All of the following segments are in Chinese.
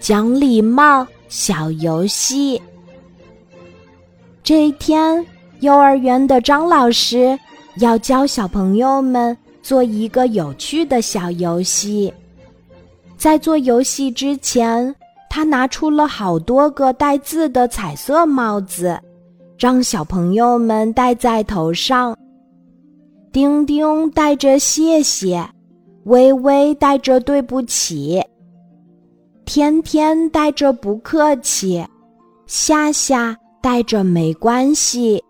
讲礼貌小游戏。这一天，幼儿园的张老师要教小朋友们做一个有趣的小游戏。在做游戏之前，他拿出了好多个带字的彩色帽子，让小朋友们戴在头上。丁丁戴着谢谢，微微戴着对不起。天天带着不客气，夏夏带着没关系，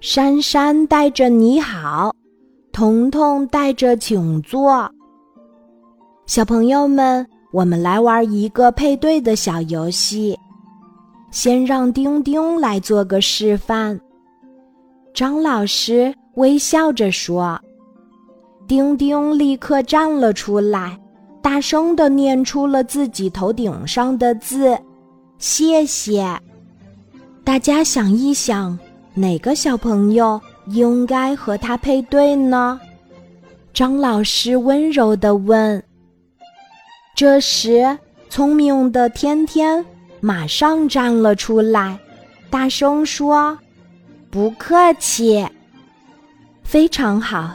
珊珊带着你好，彤彤带着请坐。小朋友们，我们来玩一个配对的小游戏。先让丁丁来做个示范。张老师微笑着说：“丁丁立刻站了出来。”大声的念出了自己头顶上的字，谢谢。大家想一想，哪个小朋友应该和他配对呢？张老师温柔的问。这时，聪明的天天马上站了出来，大声说：“不客气。”非常好，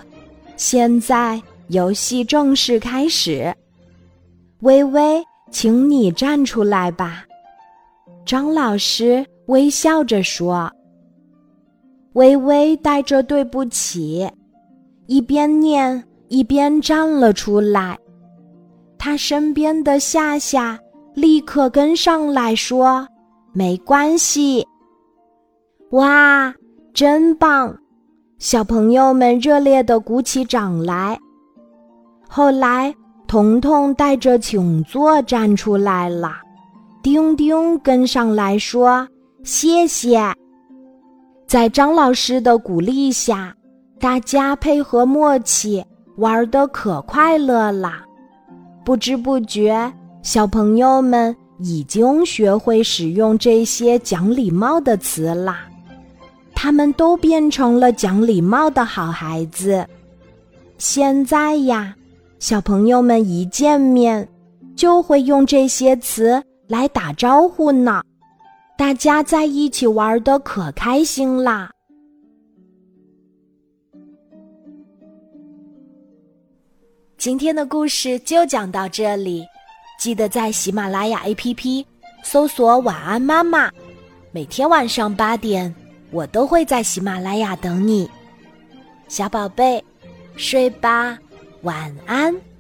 现在游戏正式开始。微微，请你站出来吧。”张老师微笑着说。微微带着对不起，一边念一边站了出来。他身边的夏夏立刻跟上来说：“没关系。”哇，真棒！小朋友们热烈的鼓起掌来。后来。彤彤带着请坐站出来了，丁丁跟上来说：“谢谢。”在张老师的鼓励下，大家配合默契，玩得可快乐啦。不知不觉，小朋友们已经学会使用这些讲礼貌的词啦，他们都变成了讲礼貌的好孩子。现在呀。小朋友们一见面，就会用这些词来打招呼呢。大家在一起玩的可开心啦！今天的故事就讲到这里，记得在喜马拉雅 APP 搜索“晚安妈妈”，每天晚上八点，我都会在喜马拉雅等你，小宝贝，睡吧。晚安。